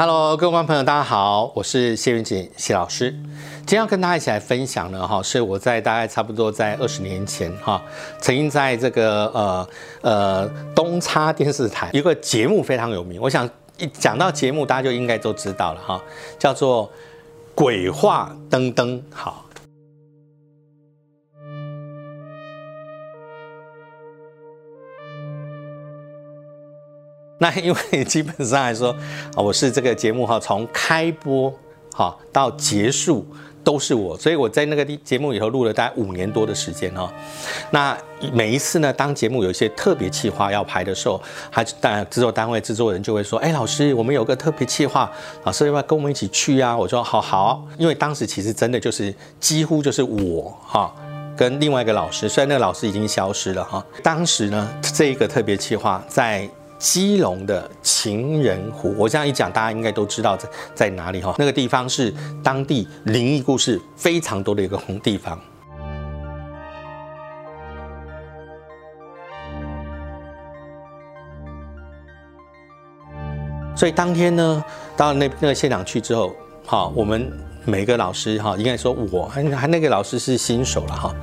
Hello，各位观众朋友，大家好，我是谢云锦谢老师。今天要跟大家一起来分享的，哈，是我在大概差不多在二十年前，哈，曾经在这个呃呃东差电视台一个节目非常有名，我想一讲到节目，大家就应该都知道了，哈，叫做《鬼话登登》，好。那因为基本上来说，啊，我是这个节目哈，从开播哈到结束都是我，所以我在那个节目里头录了大概五年多的时间哈。那每一次呢，当节目有一些特别企划要拍的时候，他当然制作单位制作人就会说，哎，老师，我们有个特别企划，老师要不要跟我们一起去啊？我说好好，因为当时其实真的就是几乎就是我哈跟另外一个老师，虽然那个老师已经消失了哈。当时呢，这一个特别企划在。基隆的情人湖，我这样一讲，大家应该都知道在在哪里哈。那个地方是当地灵异故事非常多的一个红地方。所以当天呢，到那那个现场去之后，好，我们每个老师哈，应该说我还还那个老师是新手了哈。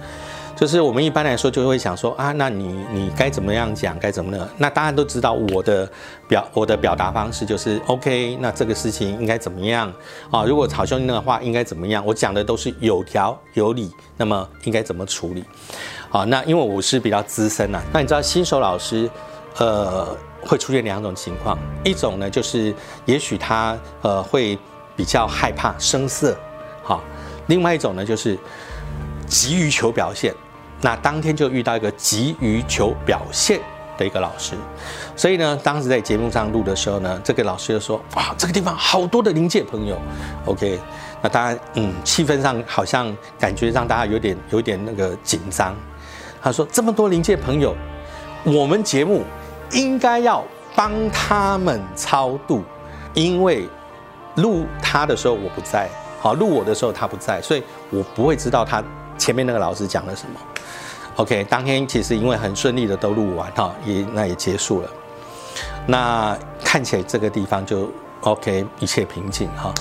就是我们一般来说就会想说啊，那你你该怎么样讲，该怎么呢？那大家都知道我的表我的表达方式就是 OK，那这个事情应该怎么样啊？如果好兄弟的话应该怎么样？我讲的都是有条有理，那么应该怎么处理？好，那因为我是比较资深呐，那你知道新手老师呃会出现两种情况，一种呢就是也许他呃会比较害怕生涩，好，另外一种呢就是急于求表现。那当天就遇到一个急于求表现的一个老师，所以呢，当时在节目上录的时候呢，这个老师就说：“哇，这个地方好多的临界朋友。”OK，那当然，嗯，气氛上好像感觉让大家有点有点那个紧张。他说：“这么多临界朋友，我们节目应该要帮他们超度，因为录他的时候我不在，好录我的时候他不在，所以我不会知道他前面那个老师讲了什么。” OK，当天其实因为很顺利的都录完哈，也那也结束了。那看起来这个地方就 OK，一切平静哈。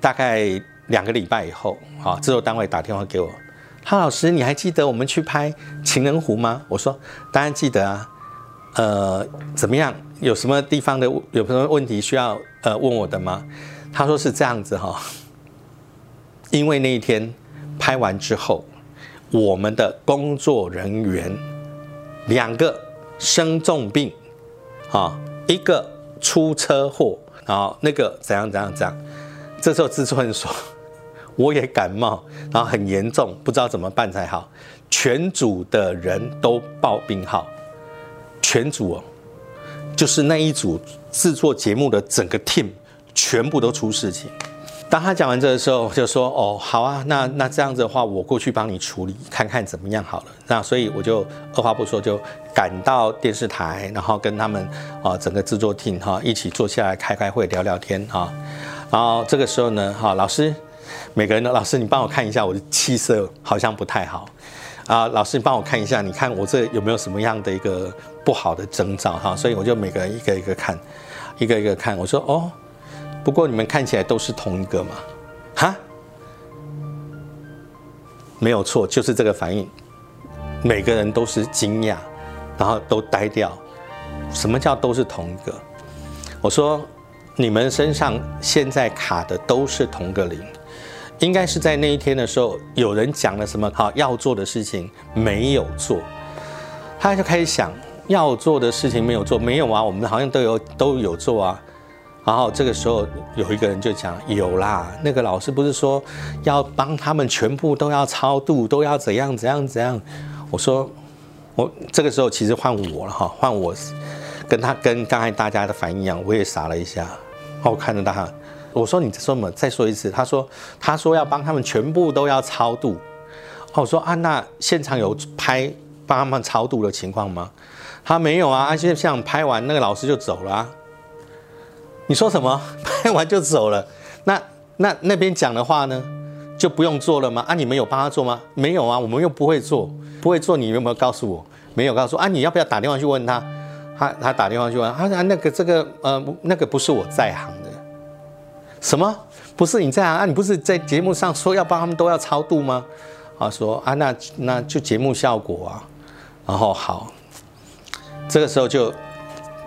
大概两个礼拜以后，哈，制作单位打电话给我，哈老师，你还记得我们去拍情人湖吗？我说当然记得啊。呃，怎么样？有什么地方的有什么问题需要呃问我的吗？他说是这样子哈，因为那一天拍完之后，我们的工作人员两个生重病，啊，一个出车祸，然后那个怎样怎样怎样。这时候制作人说，我也感冒，然后很严重，不知道怎么办才好。全组的人都报病号。全组，就是那一组制作节目的整个 team 全部都出事情。当他讲完这个时候，就说：“哦，好啊，那那这样子的话，我过去帮你处理，看看怎么样好了。”那所以我就二话不说就赶到电视台，然后跟他们啊整个制作 team 哈一起坐下来开开会聊聊天哈。然后这个时候呢，哈老师，每个人的老师，你帮我看一下我的气色好像不太好。啊，老师，你帮我看一下，你看我这有没有什么样的一个不好的征兆哈？所以我就每个人一个一个看，一个一个看。我说哦，不过你们看起来都是同一个嘛，哈，没有错，就是这个反应。每个人都是惊讶，然后都呆掉。什么叫都是同一个？我说你们身上现在卡的都是同个零。应该是在那一天的时候，有人讲了什么好要做的事情没有做，他就开始想要做的事情没有做，没有啊，我们好像都有都有做啊。然后这个时候有一个人就讲有啦，那个老师不是说要帮他们全部都要超度，都要怎样怎样怎样。我说我这个时候其实换我了哈，换我跟他跟刚才大家的反应一样，我也傻了一下，我看着他。我说你说什么？再说一次。他说他说要帮他们全部都要超度。我说啊，那现场有拍帮他们超度的情况吗？他没有啊，而且现场拍完那个老师就走了。你说什么？拍完就走了？那那那边讲的话呢？就不用做了吗？啊，你们有帮他做吗？没有啊，我们又不会做，不会做，你有没有告诉我？没有告诉啊？你要不要打电话去问他？他他打电话去问啊，那个这个呃那个不是我在行的，什么不是你在啊？你不是在节目上说要帮他们都要超度吗？啊，说啊那那就节目效果啊，然后好，这个时候就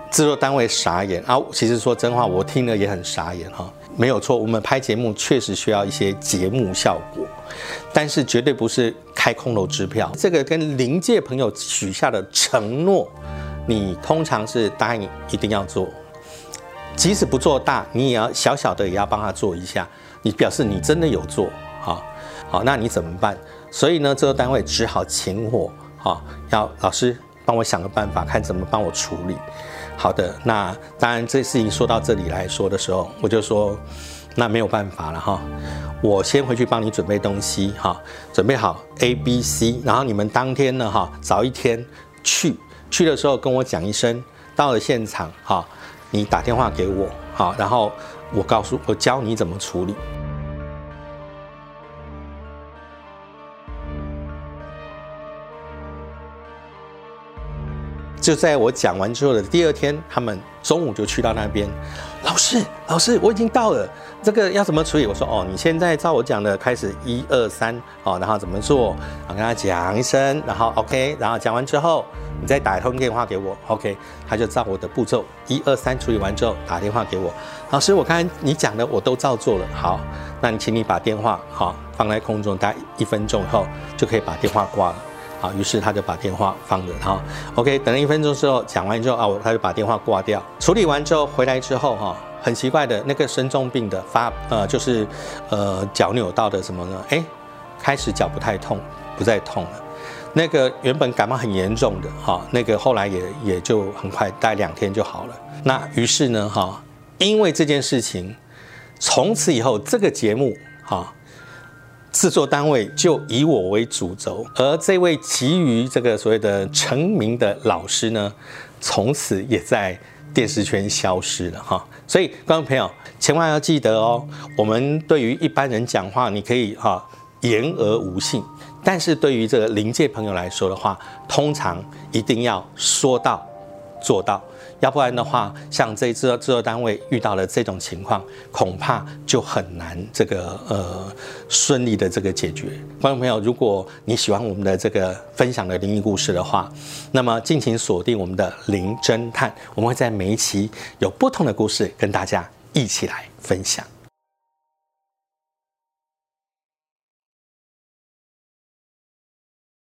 制作单位傻眼啊。其实说真话，我听了也很傻眼哈。没有错，我们拍节目确实需要一些节目效果，但是绝对不是开空头支票。这个跟临界朋友许下的承诺，你通常是答应一定要做，即使不做大，你也要小小的也要帮他做一下，你表示你真的有做啊。好，那你怎么办？所以呢，这个单位只好请我啊，要老师帮我想个办法，看怎么帮我处理。好的，那当然这事情说到这里来说的时候，我就说那没有办法了哈，我先回去帮你准备东西哈，准备好 A、B、C，然后你们当天呢哈，早一天去，去的时候跟我讲一声，到了现场哈，你打电话给我好，然后我告诉我教你怎么处理。就在我讲完之后的第二天，他们中午就去到那边。老师，老师，我已经到了，这个要怎么处理？我说哦，你现在照我讲的开始一二三哦，然后怎么做？我跟他讲一声，然后 OK，然后讲完之后，你再打一通电话给我，OK，他就照我的步骤一二三处理完之后打电话给我。老师，我刚才你讲的我都照做了，好，那你请你把电话好放在空中，大概一分钟以后就可以把电话挂了。好，于是他就把电话放着，哈，OK，等了一分钟之后，讲完之后啊，他就把电话挂掉。处理完之后回来之后，哈，很奇怪的那个生重病的发，呃，就是呃脚扭到的什么呢？哎，开始脚不太痛，不再痛了。那个原本感冒很严重的，哈，那个后来也也就很快，待两天就好了。那于是呢，哈，因为这件事情，从此以后这个节目，哈。制作单位就以我为主轴，而这位急于这个所谓的成名的老师呢，从此也在电视圈消失了哈。所以观众朋友千万要记得哦，我们对于一般人讲话，你可以哈言而无信，但是对于这个临界朋友来说的话，通常一定要说到做到。要不然的话，像这制制作单位遇到了这种情况，恐怕就很难这个呃顺利的这个解决。观众朋友，如果你喜欢我们的这个分享的灵异故事的话，那么敬请锁定我们的灵侦探，我们会在每一期有不同的故事跟大家一起来分享。